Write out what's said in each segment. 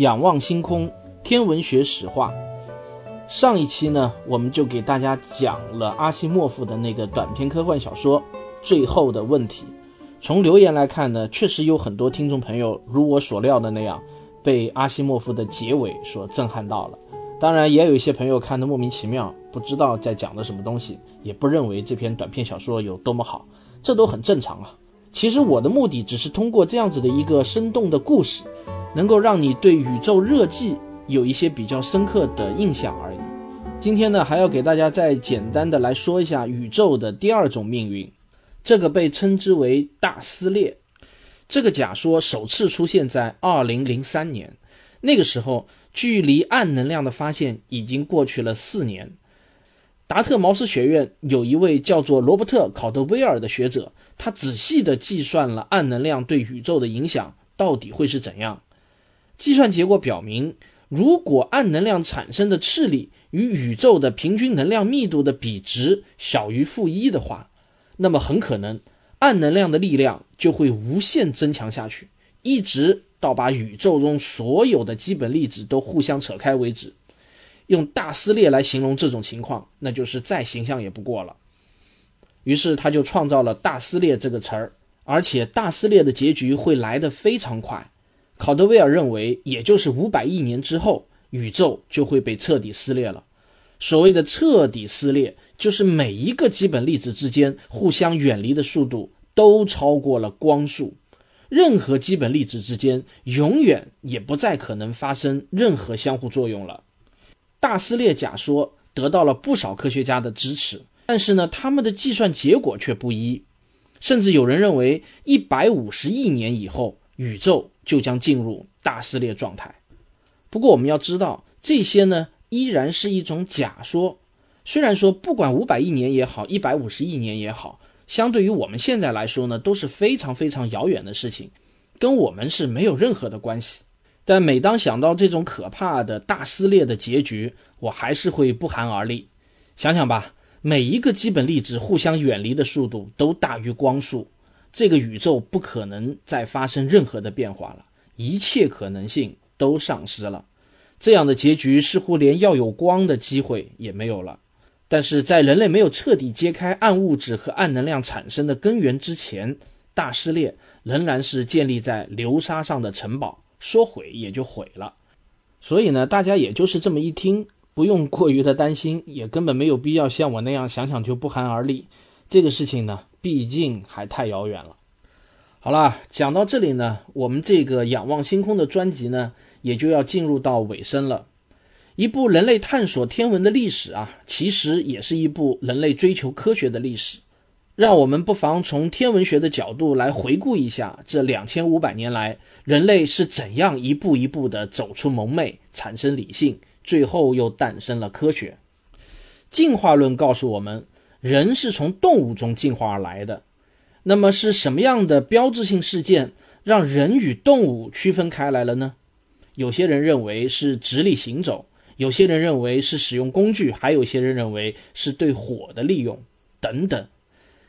仰望星空，天文学史话。上一期呢，我们就给大家讲了阿西莫夫的那个短篇科幻小说《最后的问题》。从留言来看呢，确实有很多听众朋友如我所料的那样，被阿西莫夫的结尾所震撼到了。当然，也有一些朋友看得莫名其妙，不知道在讲的什么东西，也不认为这篇短篇小说有多么好，这都很正常啊。其实我的目的只是通过这样子的一个生动的故事。能够让你对宇宙热寂有一些比较深刻的印象而已。今天呢，还要给大家再简单的来说一下宇宙的第二种命运，这个被称之为大撕裂。这个假说首次出现在二零零三年，那个时候距离暗能量的发现已经过去了四年。达特茅斯学院有一位叫做罗伯特考德威尔的学者，他仔细的计算了暗能量对宇宙的影响到底会是怎样。计算结果表明，如果暗能量产生的斥力与宇宙的平均能量密度的比值小于负一的话，那么很可能暗能量的力量就会无限增强下去，一直到把宇宙中所有的基本粒子都互相扯开为止。用大撕裂来形容这种情况，那就是再形象也不过了。于是他就创造了“大撕裂”这个词儿，而且大撕裂的结局会来得非常快。考德威尔认为，也就是五百亿年之后，宇宙就会被彻底撕裂了。所谓的彻底撕裂，就是每一个基本粒子之间互相远离的速度都超过了光速，任何基本粒子之间永远也不再可能发生任何相互作用了。大撕裂假说得到了不少科学家的支持，但是呢，他们的计算结果却不一，甚至有人认为一百五十亿年以后，宇宙。就将进入大撕裂状态。不过我们要知道，这些呢依然是一种假说。虽然说不管五百亿年也好，一百五十亿年也好，相对于我们现在来说呢，都是非常非常遥远的事情，跟我们是没有任何的关系。但每当想到这种可怕的大撕裂的结局，我还是会不寒而栗。想想吧，每一个基本粒子互相远离的速度都大于光速。这个宇宙不可能再发生任何的变化了，一切可能性都丧失了。这样的结局似乎连要有光的机会也没有了。但是在人类没有彻底揭开暗物质和暗能量产生的根源之前，大撕裂仍然是建立在流沙上的城堡，说毁也就毁了。所以呢，大家也就是这么一听，不用过于的担心，也根本没有必要像我那样想想就不寒而栗。这个事情呢。毕竟还太遥远了。好了，讲到这里呢，我们这个仰望星空的专辑呢，也就要进入到尾声了。一部人类探索天文的历史啊，其实也是一部人类追求科学的历史。让我们不妨从天文学的角度来回顾一下这两千五百年来，人类是怎样一步一步的走出蒙昧，产生理性，最后又诞生了科学。进化论告诉我们。人是从动物中进化而来的，那么是什么样的标志性事件让人与动物区分开来了呢？有些人认为是直立行走，有些人认为是使用工具，还有些人认为是对火的利用，等等，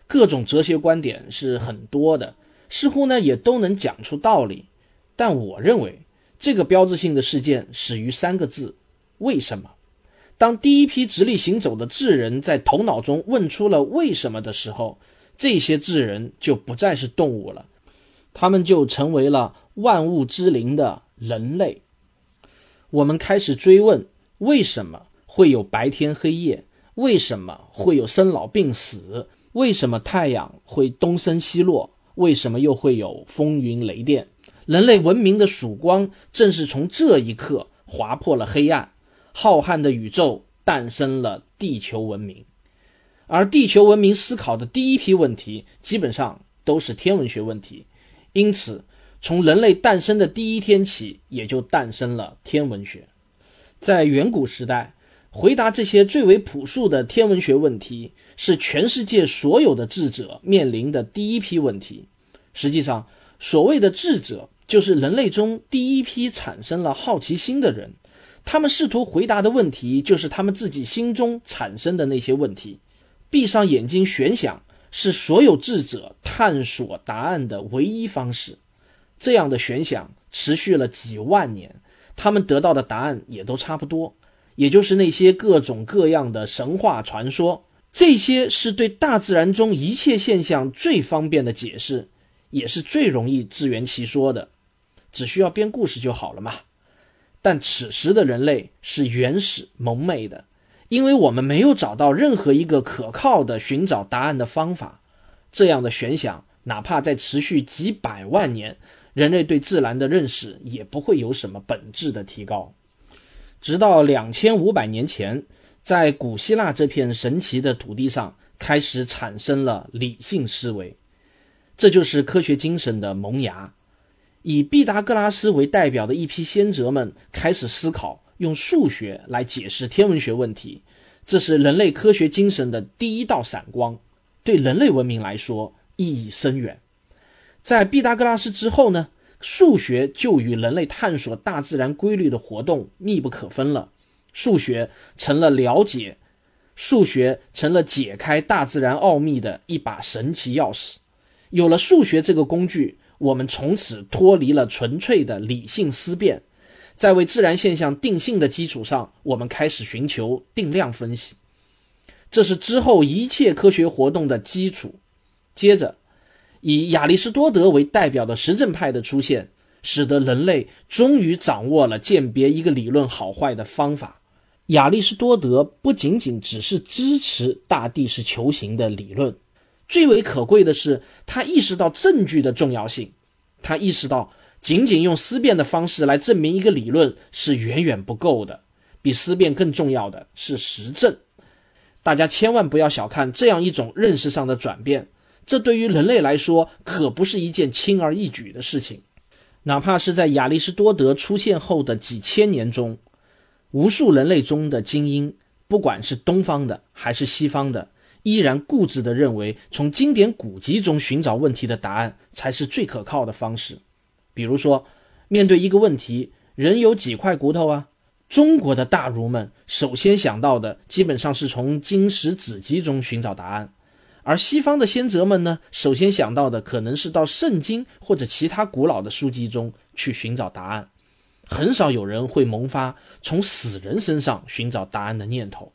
各种哲学观点是很多的，似乎呢也都能讲出道理。但我认为这个标志性的事件始于三个字：为什么？当第一批直立行走的智人在头脑中问出了为什么的时候，这些智人就不再是动物了，他们就成为了万物之灵的人类。我们开始追问：为什么会有白天黑夜？为什么会有生老病死？为什么太阳会东升西落？为什么又会有风云雷电？人类文明的曙光正是从这一刻划破了黑暗。浩瀚的宇宙诞生了地球文明，而地球文明思考的第一批问题基本上都是天文学问题，因此从人类诞生的第一天起，也就诞生了天文学。在远古时代，回答这些最为朴素的天文学问题，是全世界所有的智者面临的第一批问题。实际上，所谓的智者，就是人类中第一批产生了好奇心的人。他们试图回答的问题，就是他们自己心中产生的那些问题。闭上眼睛悬想，是所有智者探索答案的唯一方式。这样的悬想持续了几万年，他们得到的答案也都差不多，也就是那些各种各样的神话传说。这些是对大自然中一切现象最方便的解释，也是最容易自圆其说的，只需要编故事就好了嘛。但此时的人类是原始蒙昧的，因为我们没有找到任何一个可靠的寻找答案的方法。这样的悬想，哪怕再持续几百万年。人类对自然的认识也不会有什么本质的提高，直到两千五百年前，在古希腊这片神奇的土地上，开始产生了理性思维，这就是科学精神的萌芽。以毕达哥拉斯为代表的一批先哲们开始思考，用数学来解释天文学问题，这是人类科学精神的第一道闪光，对人类文明来说意义深远。在毕达哥拉斯之后呢，数学就与人类探索大自然规律的活动密不可分了。数学成了了解，数学成了解开大自然奥秘的一把神奇钥匙。有了数学这个工具，我们从此脱离了纯粹的理性思辨，在为自然现象定性的基础上，我们开始寻求定量分析，这是之后一切科学活动的基础。接着。以亚里士多德为代表的实证派的出现，使得人类终于掌握了鉴别一个理论好坏的方法。亚里士多德不仅仅只是支持大地是球形的理论，最为可贵的是，他意识到证据的重要性。他意识到，仅仅用思辨的方式来证明一个理论是远远不够的，比思辨更重要的是实证。大家千万不要小看这样一种认识上的转变。这对于人类来说可不是一件轻而易举的事情，哪怕是在亚里士多德出现后的几千年中，无数人类中的精英，不管是东方的还是西方的，依然固执地认为从经典古籍中寻找问题的答案才是最可靠的方式。比如说，面对一个问题，人有几块骨头啊？中国的大儒们首先想到的，基本上是从经史子集中寻找答案。而西方的先哲们呢，首先想到的可能是到圣经或者其他古老的书籍中去寻找答案，很少有人会萌发从死人身上寻找答案的念头。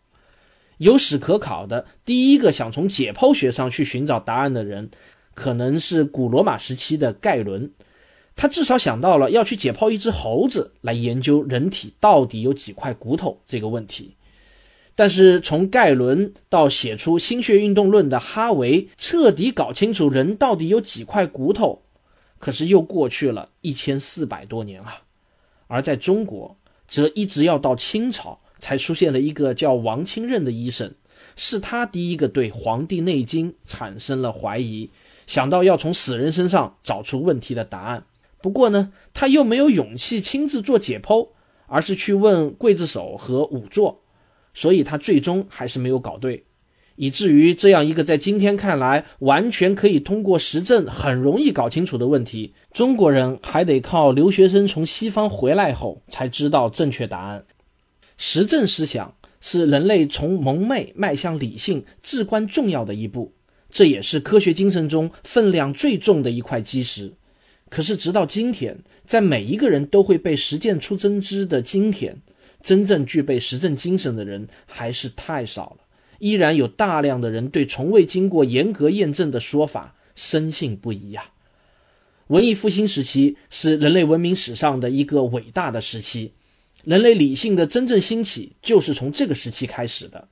有史可考的第一个想从解剖学上去寻找答案的人，可能是古罗马时期的盖伦，他至少想到了要去解剖一只猴子来研究人体到底有几块骨头这个问题。但是从盖伦到写出心血运动论的哈维，彻底搞清楚人到底有几块骨头，可是又过去了一千四百多年啊。而在中国，则一直要到清朝才出现了一个叫王清任的医生，是他第一个对《黄帝内经》产生了怀疑，想到要从死人身上找出问题的答案。不过呢，他又没有勇气亲自做解剖，而是去问刽子手和仵作。所以他最终还是没有搞对，以至于这样一个在今天看来完全可以通过实证很容易搞清楚的问题，中国人还得靠留学生从西方回来后才知道正确答案。实证思想是人类从蒙昧迈向理性至关重要的一步，这也是科学精神中分量最重的一块基石。可是直到今天，在每一个人都会被实践出真知的今天。真正具备实证精神的人还是太少了，依然有大量的人对从未经过严格验证的说法深信不疑呀。文艺复兴时期是人类文明史上的一个伟大的时期，人类理性的真正兴起就是从这个时期开始的。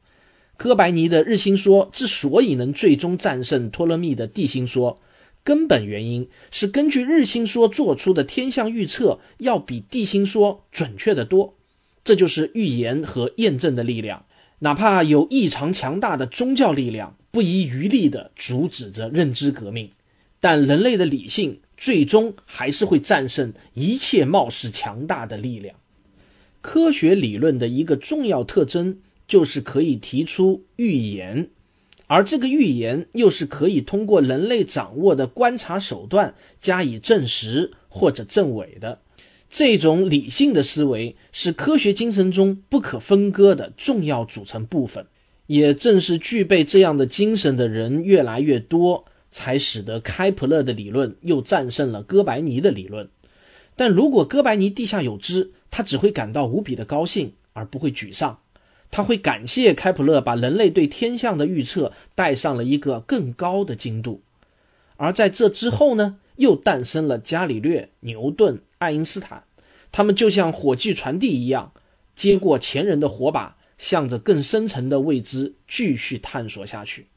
哥白尼的日心说之所以能最终战胜托勒密的地心说，根本原因是根据日心说做出的天象预测要比地心说准确得多。这就是预言和验证的力量，哪怕有异常强大的宗教力量不遗余力地阻止着认知革命，但人类的理性最终还是会战胜一切貌似强大的力量。科学理论的一个重要特征就是可以提出预言，而这个预言又是可以通过人类掌握的观察手段加以证实或者证伪的。这种理性的思维是科学精神中不可分割的重要组成部分。也正是具备这样的精神的人越来越多，才使得开普勒的理论又战胜了哥白尼的理论。但如果哥白尼地下有知，他只会感到无比的高兴，而不会沮丧。他会感谢开普勒把人类对天象的预测带上了一个更高的精度。而在这之后呢，又诞生了伽利略、牛顿、爱因斯坦，他们就像火炬传递一样，接过前人的火把。向着更深层的未知继续探索下去，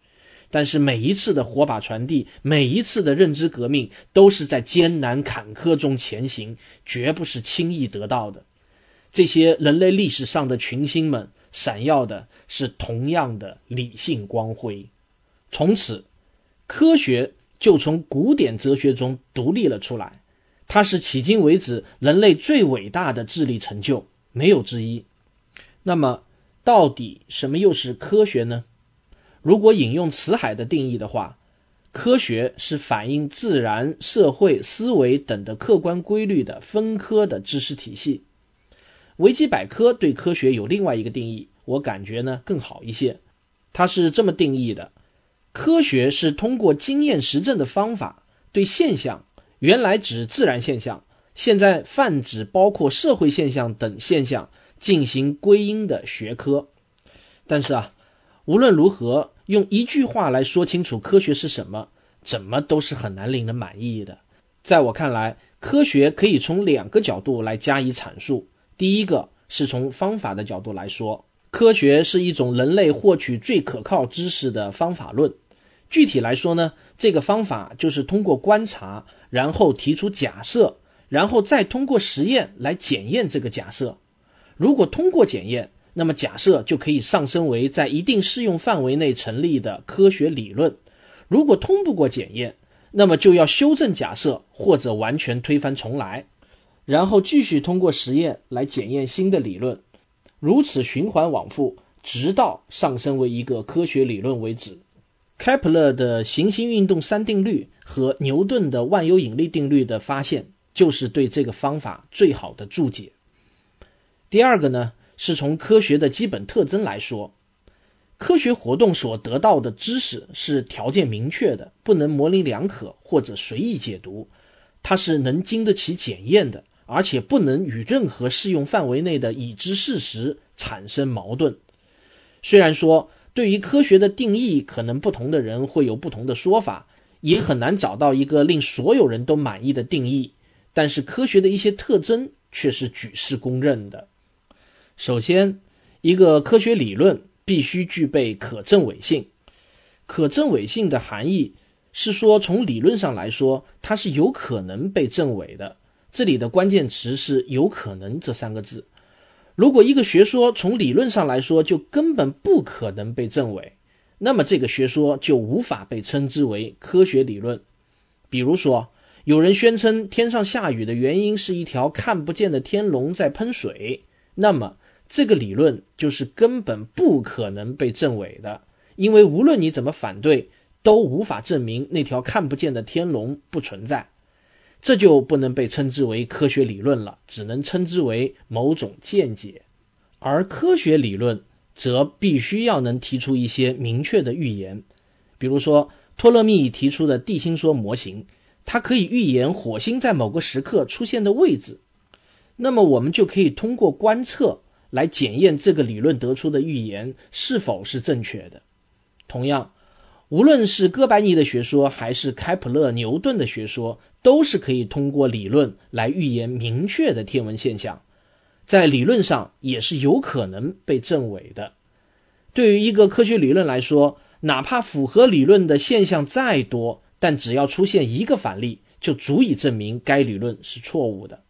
但是每一次的火把传递，每一次的认知革命，都是在艰难坎坷中前行，绝不是轻易得到的。这些人类历史上的群星们，闪耀的是同样的理性光辉。从此，科学就从古典哲学中独立了出来，它是迄今为止人类最伟大的智力成就，没有之一。那么，到底什么又是科学呢？如果引用辞海的定义的话，科学是反映自然、社会、思维等的客观规律的分科的知识体系。维基百科对科学有另外一个定义，我感觉呢更好一些。它是这么定义的：科学是通过经验实证的方法，对现象（原来指自然现象，现在泛指包括社会现象等现象）。进行归因的学科，但是啊，无论如何，用一句话来说清楚科学是什么，怎么都是很难令人满意的。在我看来，科学可以从两个角度来加以阐述。第一个是从方法的角度来说，科学是一种人类获取最可靠知识的方法论。具体来说呢，这个方法就是通过观察，然后提出假设，然后再通过实验来检验这个假设。如果通过检验，那么假设就可以上升为在一定适用范围内成立的科学理论；如果通不过检验，那么就要修正假设或者完全推翻重来，然后继续通过实验来检验新的理论，如此循环往复，直到上升为一个科学理论为止。开普勒的行星运动三定律和牛顿的万有引力定律的发现，就是对这个方法最好的注解。第二个呢，是从科学的基本特征来说，科学活动所得到的知识是条件明确的，不能模棱两可或者随意解读，它是能经得起检验的，而且不能与任何适用范围内的已知事实产生矛盾。虽然说对于科学的定义，可能不同的人会有不同的说法，也很难找到一个令所有人都满意的定义，但是科学的一些特征却是举世公认的。首先，一个科学理论必须具备可证伪性。可证伪性的含义是说，从理论上来说，它是有可能被证伪的。这里的关键词是“有可能”这三个字。如果一个学说从理论上来说就根本不可能被证伪，那么这个学说就无法被称之为科学理论。比如说，有人宣称天上下雨的原因是一条看不见的天龙在喷水，那么。这个理论就是根本不可能被证伪的，因为无论你怎么反对，都无法证明那条看不见的天龙不存在，这就不能被称之为科学理论了，只能称之为某种见解。而科学理论则必须要能提出一些明确的预言，比如说托勒密提出的地心说模型，它可以预言火星在某个时刻出现的位置，那么我们就可以通过观测。来检验这个理论得出的预言是否是正确的。同样，无论是哥白尼的学说还是开普勒、牛顿的学说，都是可以通过理论来预言明确的天文现象，在理论上也是有可能被证伪的。对于一个科学理论来说，哪怕符合理论的现象再多，但只要出现一个反例，就足以证明该理论是错误的。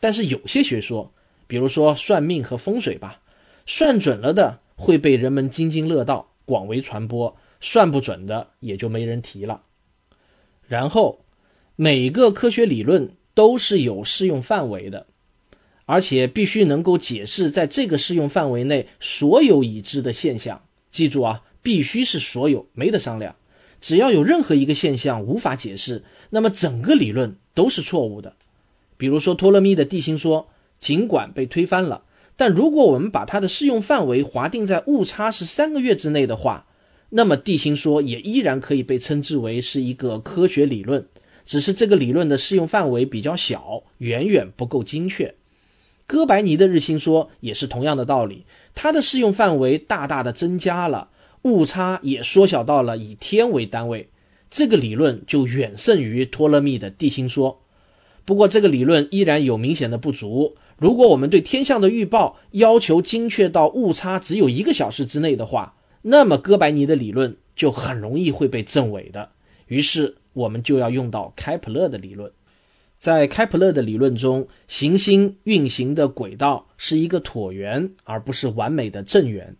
但是有些学说，比如说算命和风水吧，算准了的会被人们津津乐道、广为传播，算不准的也就没人提了。然后每个科学理论都是有适用范围的，而且必须能够解释在这个适用范围内所有已知的现象。记住啊，必须是所有，没得商量。只要有任何一个现象无法解释，那么整个理论都是错误的。比如说托勒密的地心说，尽管被推翻了，但如果我们把它的适用范围划定在误差是三个月之内的话，那么地心说也依然可以被称之为是一个科学理论。只是这个理论的适用范围比较小，远远不够精确。哥白尼的日心说也是同样的道理，它的适用范围大大的增加了，误差也缩小到了以天为单位，这个理论就远胜于托勒密的地心说。不过这个理论依然有明显的不足。如果我们对天象的预报要求精确到误差只有一个小时之内的话，那么哥白尼的理论就很容易会被证伪的。于是。我们就要用到开普勒的理论，在开普勒的理论中，行星运行的轨道是一个椭圆，而不是完美的正圆。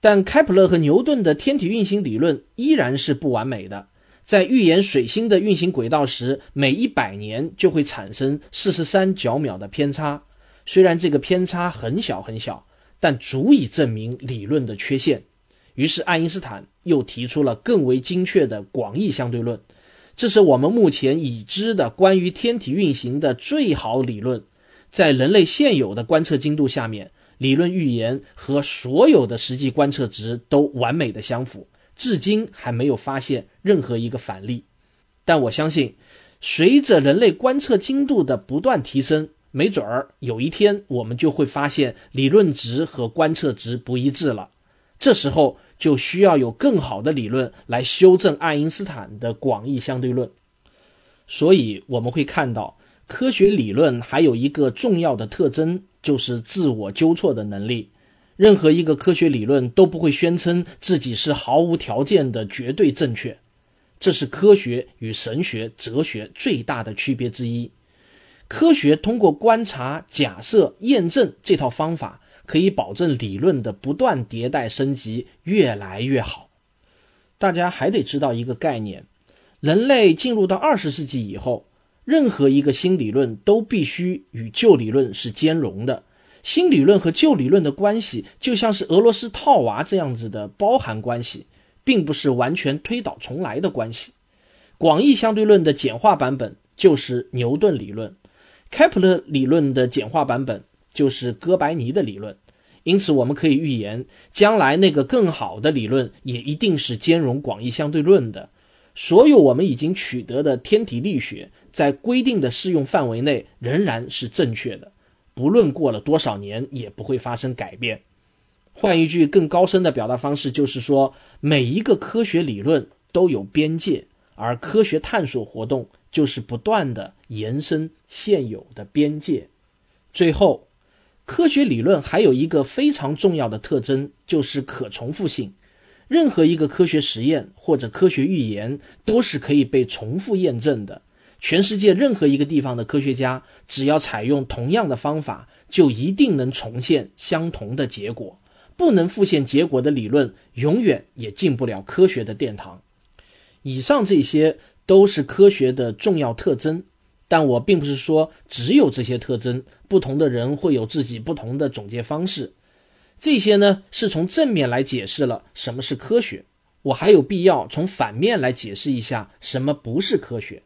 但开普勒和牛顿的天体运行理论依然是不完美的。在预言水星的运行轨道时，每一百年就会产生四十三角秒的偏差。虽然这个偏差很小很小，但足以证明理论的缺陷。于是爱因斯坦又提出了更为精确的广义相对论。这是我们目前已知的关于天体运行的最好理论，在人类现有的观测精度下面，理论预言和所有的实际观测值都完美的相符，至今还没有发现任何一个反例。但我相信，随着人类观测精度的不断提升，没准儿有一天我们就会发现理论值和观测值不一致了。这时候。就需要有更好的理论来修正爱因斯坦的广义相对论。所以我们会看到，科学理论还有一个重要的特征，就是自我纠错的能力。任何一个科学理论都不会宣称自己是毫无条件的绝对正确，这是科学与神学、哲学最大的区别之一。科学通过观察、假设、验证这套方法。可以保证理论的不断迭代升级，越来越好。大家还得知道一个概念：人类进入到二十世纪以后，任何一个新理论都必须与旧理论是兼容的。新理论和旧理论的关系就像是俄罗斯套娃这样子的包含关系，并不是完全推倒重来的关系。广义相对论的简化版本就是牛顿理论，开普勒理论的简化版本。就是哥白尼的理论，因此我们可以预言，将来那个更好的理论也一定是兼容广义相对论的。所有我们已经取得的天体力学，在规定的适用范围内仍然是正确的，不论过了多少年，也不会发生改变。换一句更高深的表达方式，就是说，每一个科学理论都有边界，而科学探索活动就是不断的延伸现有的边界。最后。科学理论还有一个非常重要的特征，就是可重复性。任何一个科学实验或者科学预言都是可以被重复验证的。全世界任何一个地方的科学家，只要采用同样的方法，就一定能重现相同的结果。不能复现结果的理论，永远也进不了科学的殿堂。以上这些都是科学的重要特征。但我并不是说只有这些特征，不同的人会有自己不同的总结方式。这些呢是从正面来解释了什么是科学，我还有必要从反面来解释一下什么不是科学。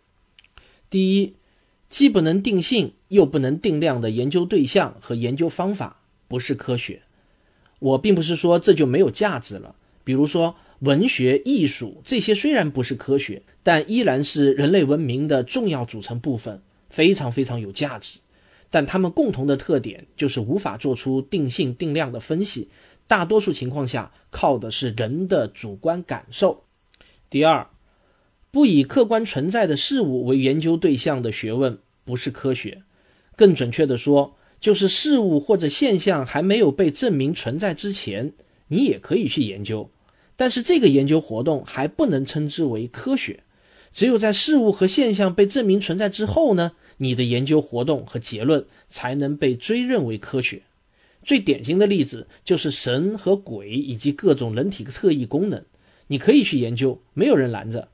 第一，既不能定性又不能定量的研究对象和研究方法不是科学。我并不是说这就没有价值了，比如说。文学、艺术这些虽然不是科学，但依然是人类文明的重要组成部分，非常非常有价值。但它们共同的特点就是无法做出定性定量的分析，大多数情况下靠的是人的主观感受。第二，不以客观存在的事物为研究对象的学问不是科学，更准确的说，就是事物或者现象还没有被证明存在之前，你也可以去研究。但是这个研究活动还不能称之为科学，只有在事物和现象被证明存在之后呢，你的研究活动和结论才能被追认为科学。最典型的例子就是神和鬼以及各种人体特异功能，你可以去研究，没有人拦着。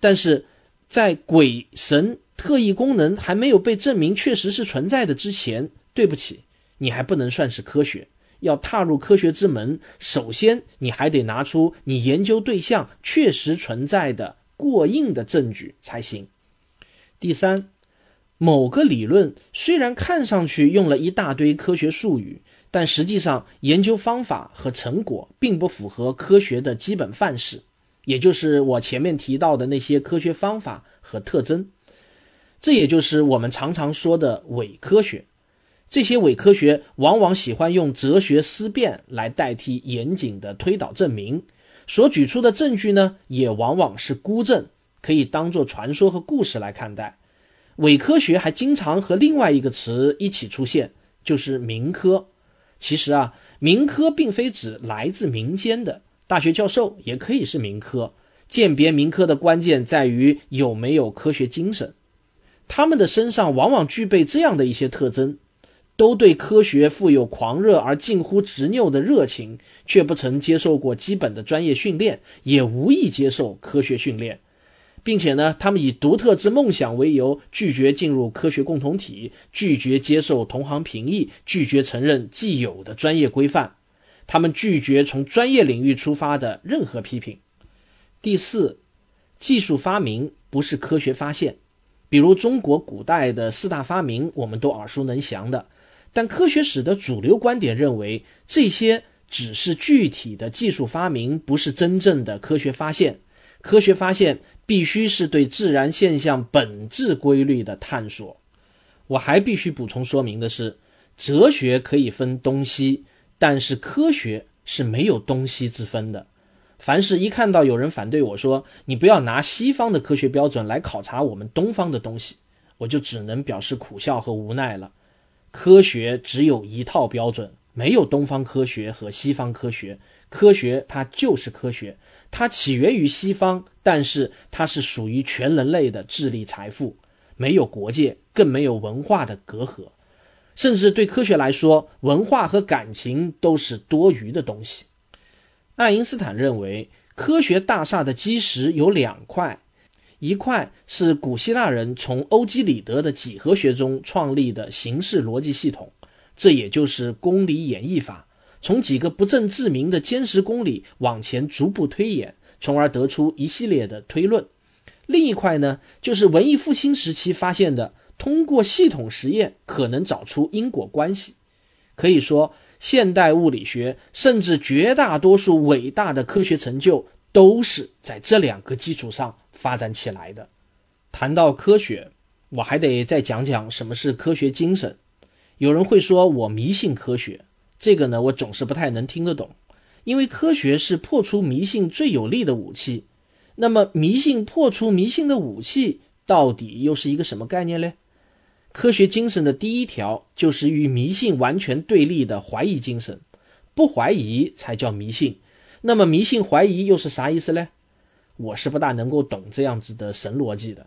但是在鬼神特异功能还没有被证明确实是存在的之前，对不起，你还不能算是科学。要踏入科学之门，首先你还得拿出你研究对象确实存在的过硬的证据才行。第三，某个理论虽然看上去用了一大堆科学术语，但实际上研究方法和成果并不符合科学的基本范式，也就是我前面提到的那些科学方法和特征。这也就是我们常常说的伪科学。这些伪科学往往喜欢用哲学思辨来代替严谨的推导证明，所举出的证据呢，也往往是孤证，可以当做传说和故事来看待。伪科学还经常和另外一个词一起出现，就是民科。其实啊，民科并非指来自民间的，大学教授也可以是民科。鉴别民科的关键在于有没有科学精神，他们的身上往往具备这样的一些特征。都对科学富有狂热而近乎执拗的热情，却不曾接受过基本的专业训练，也无意接受科学训练，并且呢，他们以独特之梦想为由，拒绝进入科学共同体，拒绝接受同行评议，拒绝承认既有的专业规范，他们拒绝从专业领域出发的任何批评。第四，技术发明不是科学发现，比如中国古代的四大发明，我们都耳熟能详的。但科学史的主流观点认为，这些只是具体的技术发明，不是真正的科学发现。科学发现必须是对自然现象本质规律的探索。我还必须补充说明的是，哲学可以分东西，但是科学是没有东西之分的。凡是一看到有人反对我说你不要拿西方的科学标准来考察我们东方的东西，我就只能表示苦笑和无奈了。科学只有一套标准，没有东方科学和西方科学。科学它就是科学，它起源于西方，但是它是属于全人类的智力财富，没有国界，更没有文化的隔阂。甚至对科学来说，文化和感情都是多余的东西。爱因斯坦认为，科学大厦的基石有两块。一块是古希腊人从欧几里得的几何学中创立的形式逻辑系统，这也就是公理演绎法，从几个不证自明的坚实公理往前逐步推演，从而得出一系列的推论。另一块呢，就是文艺复兴时期发现的，通过系统实验可能找出因果关系。可以说，现代物理学甚至绝大多数伟大的科学成就，都是在这两个基础上。发展起来的。谈到科学，我还得再讲讲什么是科学精神。有人会说我迷信科学，这个呢，我总是不太能听得懂，因为科学是破除迷信最有力的武器。那么，迷信破除迷信的武器到底又是一个什么概念呢？科学精神的第一条就是与迷信完全对立的怀疑精神，不怀疑才叫迷信。那么，迷信怀疑又是啥意思呢？我是不大能够懂这样子的神逻辑的，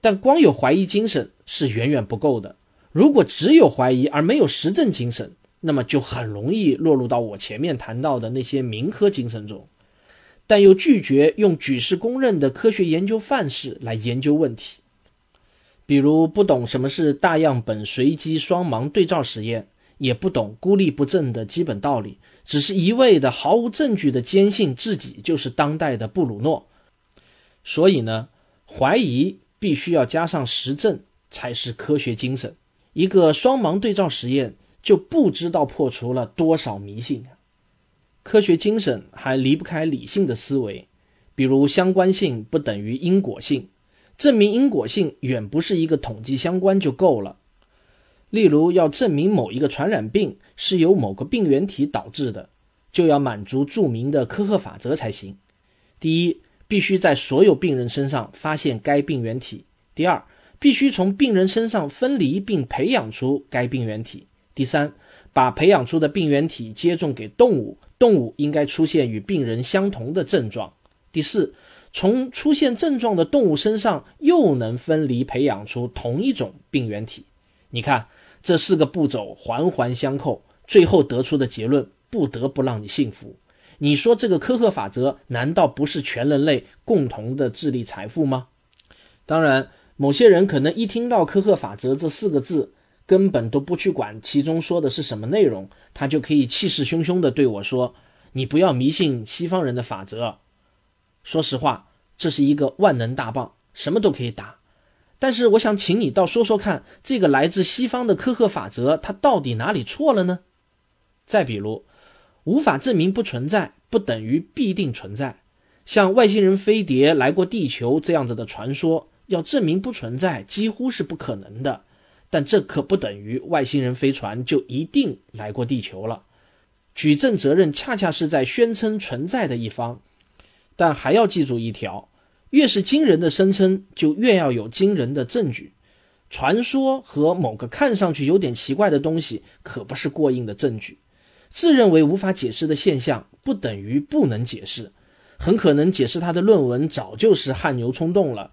但光有怀疑精神是远远不够的。如果只有怀疑而没有实证精神，那么就很容易落入到我前面谈到的那些民科精神中，但又拒绝用举世公认的科学研究范式来研究问题，比如不懂什么是大样本随机双盲对照实验，也不懂孤立不正的基本道理。只是一味的毫无证据的坚信自己就是当代的布鲁诺，所以呢，怀疑必须要加上实证才是科学精神。一个双盲对照实验就不知道破除了多少迷信。科学精神还离不开理性的思维，比如相关性不等于因果性，证明因果性远不是一个统计相关就够了。例如，要证明某一个传染病是由某个病原体导致的，就要满足著名的科赫法则才行。第一，必须在所有病人身上发现该病原体；第二，必须从病人身上分离并培养出该病原体；第三，把培养出的病原体接种给动物，动物应该出现与病人相同的症状；第四，从出现症状的动物身上又能分离培养出同一种病原体。你看。这四个步骤环环相扣，最后得出的结论不得不让你信服。你说这个科赫法则难道不是全人类共同的智力财富吗？当然，某些人可能一听到科赫法则这四个字，根本都不去管其中说的是什么内容，他就可以气势汹汹地对我说：“你不要迷信西方人的法则。”说实话，这是一个万能大棒，什么都可以打。但是，我想请你倒说说看，这个来自西方的科赫法则，它到底哪里错了呢？再比如，无法证明不存在，不等于必定存在。像外星人飞碟来过地球这样子的传说，要证明不存在几乎是不可能的。但这可不等于外星人飞船就一定来过地球了。举证责任恰恰是在宣称存在的一方。但还要记住一条：越是惊人的声称，就越要有惊人的证据。传说和某个看上去有点奇怪的东西，可不是过硬的证据。自认为无法解释的现象，不等于不能解释。很可能解释他的论文早就是汗牛充栋了，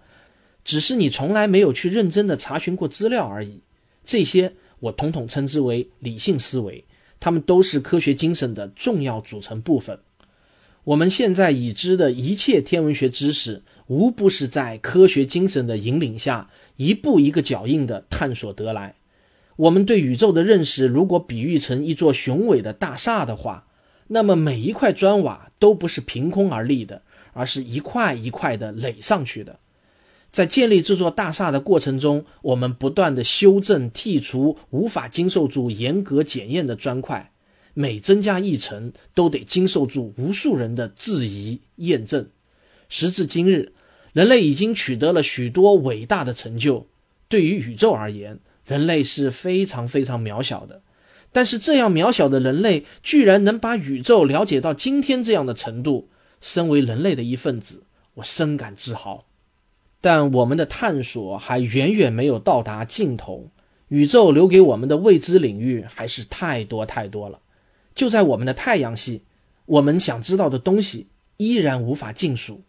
只是你从来没有去认真的查询过资料而已。这些我统统称之为理性思维，它们都是科学精神的重要组成部分。我们现在已知的一切天文学知识，无不是在科学精神的引领下，一步一个脚印的探索得来。我们对宇宙的认识，如果比喻成一座雄伟的大厦的话。那么每一块砖瓦都不是凭空而立的，而是一块一块的垒上去的。在建立这座大厦的过程中，我们不断的修正、剔除无法经受住严格检验的砖块，每增加一层，都得经受住无数人的质疑、验证。时至今日，人类已经取得了许多伟大的成就。对于宇宙而言，人类是非常非常渺小的。但是这样渺小的人类，居然能把宇宙了解到今天这样的程度。身为人类的一份子，我深感自豪。但我们的探索还远远没有到达尽头，宇宙留给我们的未知领域还是太多太多了。就在我们的太阳系，我们想知道的东西依然无法尽数。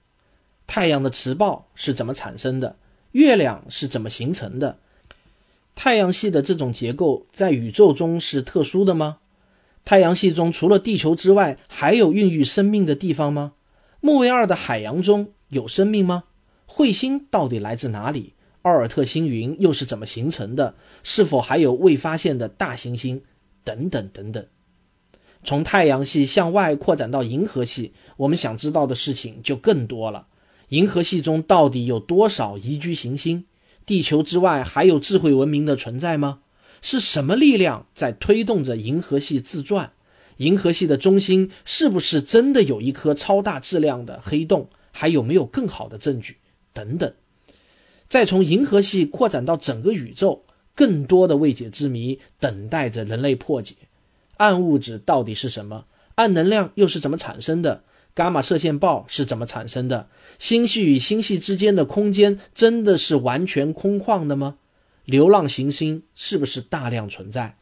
太阳的磁暴是怎么产生的？月亮是怎么形成的？太阳系的这种结构在宇宙中是特殊的吗？太阳系中除了地球之外，还有孕育生命的地方吗？木卫二的海洋中有生命吗？彗星到底来自哪里？奥尔特星云又是怎么形成的？是否还有未发现的大行星？等等等等。从太阳系向外扩展到银河系，我们想知道的事情就更多了。银河系中到底有多少宜居行星？地球之外还有智慧文明的存在吗？是什么力量在推动着银河系自转？银河系的中心是不是真的有一颗超大质量的黑洞？还有没有更好的证据？等等。再从银河系扩展到整个宇宙，更多的未解之谜等待着人类破解。暗物质到底是什么？暗能量又是怎么产生的？伽马射线暴是怎么产生的？星系与星系之间的空间真的是完全空旷的吗？流浪行星是不是大量存在？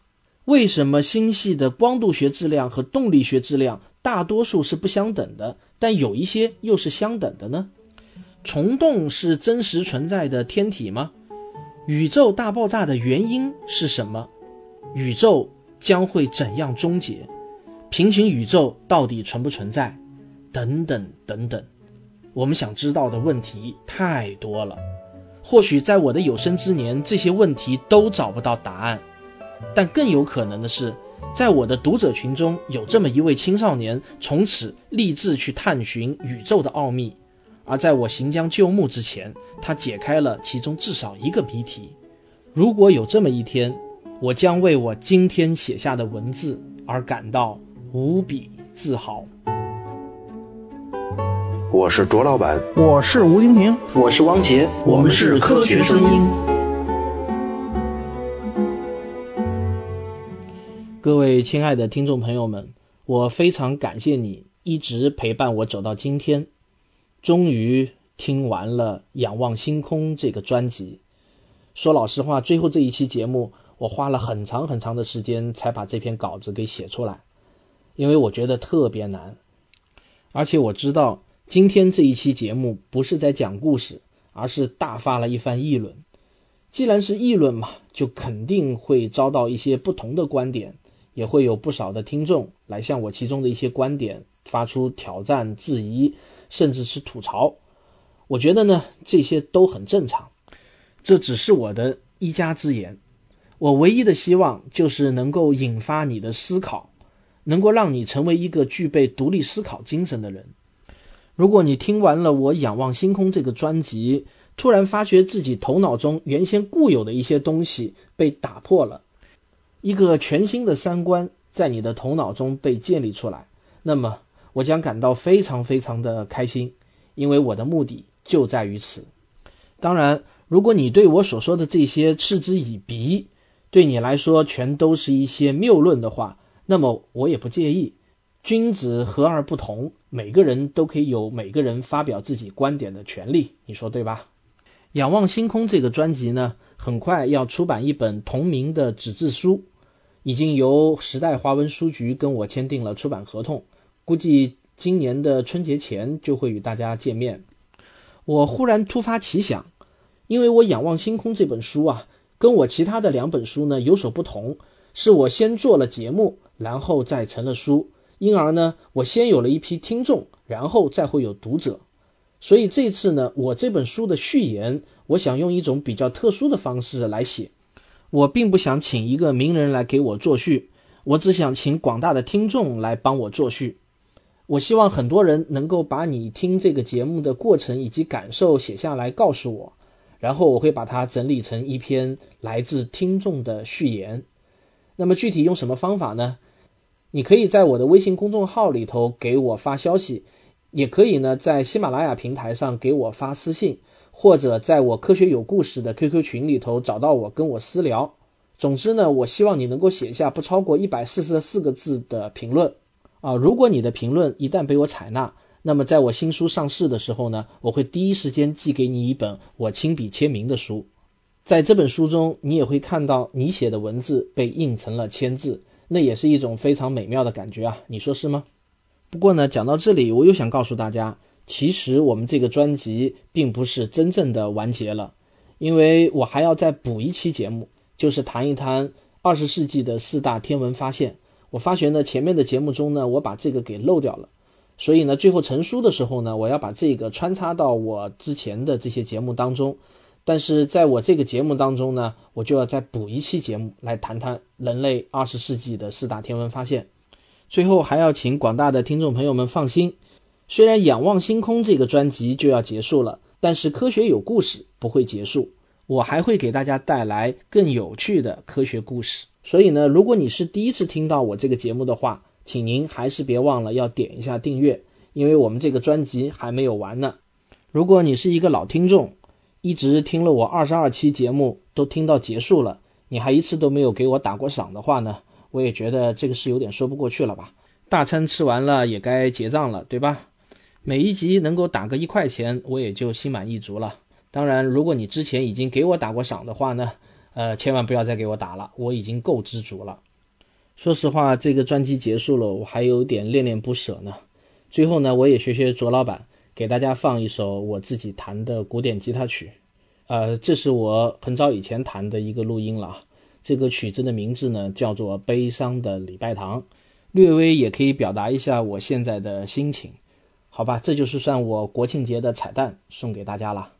为什么星系的光度学质量和动力学质量大多数是不相等的，但有一些又是相等的呢？虫洞是真实存在的天体吗？宇宙大爆炸的原因是什么？宇宙将会怎样终结？平行宇宙到底存不存在？等等等等，我们想知道的问题太多了。或许在我的有生之年，这些问题都找不到答案。但更有可能的是，在我的读者群中有这么一位青少年，从此立志去探寻宇宙的奥秘。而在我行将就木之前，他解开了其中至少一个谜题。如果有这么一天，我将为我今天写下的文字而感到无比自豪。我是卓老板，我是吴京平，我是汪杰，我们是科学声音。各位亲爱的听众朋友们，我非常感谢你一直陪伴我走到今天。终于听完了《仰望星空》这个专辑。说老实话，最后这一期节目，我花了很长很长的时间才把这篇稿子给写出来，因为我觉得特别难，而且我知道。今天这一期节目不是在讲故事，而是大发了一番议论。既然是议论嘛，就肯定会遭到一些不同的观点，也会有不少的听众来向我其中的一些观点发出挑战、质疑，甚至是吐槽。我觉得呢，这些都很正常。这只是我的一家之言。我唯一的希望就是能够引发你的思考，能够让你成为一个具备独立思考精神的人。如果你听完了我《仰望星空》这个专辑，突然发觉自己头脑中原先固有的一些东西被打破了，一个全新的三观在你的头脑中被建立出来，那么我将感到非常非常的开心，因为我的目的就在于此。当然，如果你对我所说的这些嗤之以鼻，对你来说全都是一些谬论的话，那么我也不介意。君子和而不同，每个人都可以有每个人发表自己观点的权利，你说对吧？仰望星空这个专辑呢，很快要出版一本同名的纸质书，已经由时代华文书局跟我签订了出版合同，估计今年的春节前就会与大家见面。我忽然突发奇想。因为我仰望星空这本书啊，跟我其他的两本书呢有所不同，是我先做了节目，然后再成了书，因而呢，我先有了一批听众，然后再会有读者。所以这次呢，我这本书的序言，我想用一种比较特殊的方式来写。我并不想请一个名人来给我作序，我只想请广大的听众来帮我作序。我希望很多人能够把你听这个节目的过程以及感受写下来，告诉我。然后我会把它整理成一篇来自听众的序言。那么具体用什么方法呢？你可以在我的微信公众号里头给我发消息，也可以呢在喜马拉雅平台上给我发私信，或者在我科学有故事的 QQ 群里头找到我跟我私聊。总之呢，我希望你能够写下不超过一百四十四个字的评论啊。如果你的评论一旦被我采纳，那么，在我新书上市的时候呢，我会第一时间寄给你一本我亲笔签名的书。在这本书中，你也会看到你写的文字被印成了签字，那也是一种非常美妙的感觉啊！你说是吗？不过呢，讲到这里，我又想告诉大家，其实我们这个专辑并不是真正的完结了，因为我还要再补一期节目，就是谈一谈二十世纪的四大天文发现。我发觉呢，前面的节目中呢，我把这个给漏掉了。所以呢，最后成书的时候呢，我要把这个穿插到我之前的这些节目当中。但是在我这个节目当中呢，我就要再补一期节目来谈谈人类二十世纪的四大天文发现。最后还要请广大的听众朋友们放心，虽然《仰望星空》这个专辑就要结束了，但是科学有故事不会结束，我还会给大家带来更有趣的科学故事。所以呢，如果你是第一次听到我这个节目的话，请您还是别忘了要点一下订阅，因为我们这个专辑还没有完呢。如果你是一个老听众，一直听了我二十二期节目都听到结束了，你还一次都没有给我打过赏的话呢，我也觉得这个是有点说不过去了吧。大餐吃完了也该结账了，对吧？每一集能够打个一块钱，我也就心满意足了。当然，如果你之前已经给我打过赏的话呢，呃，千万不要再给我打了，我已经够知足了。说实话，这个专辑结束了，我还有点恋恋不舍呢。最后呢，我也学学卓老板，给大家放一首我自己弹的古典吉他曲。呃，这是我很早以前弹的一个录音了。这个曲子的名字呢，叫做《悲伤的礼拜堂》，略微也可以表达一下我现在的心情。好吧，这就是算我国庆节的彩蛋，送给大家了。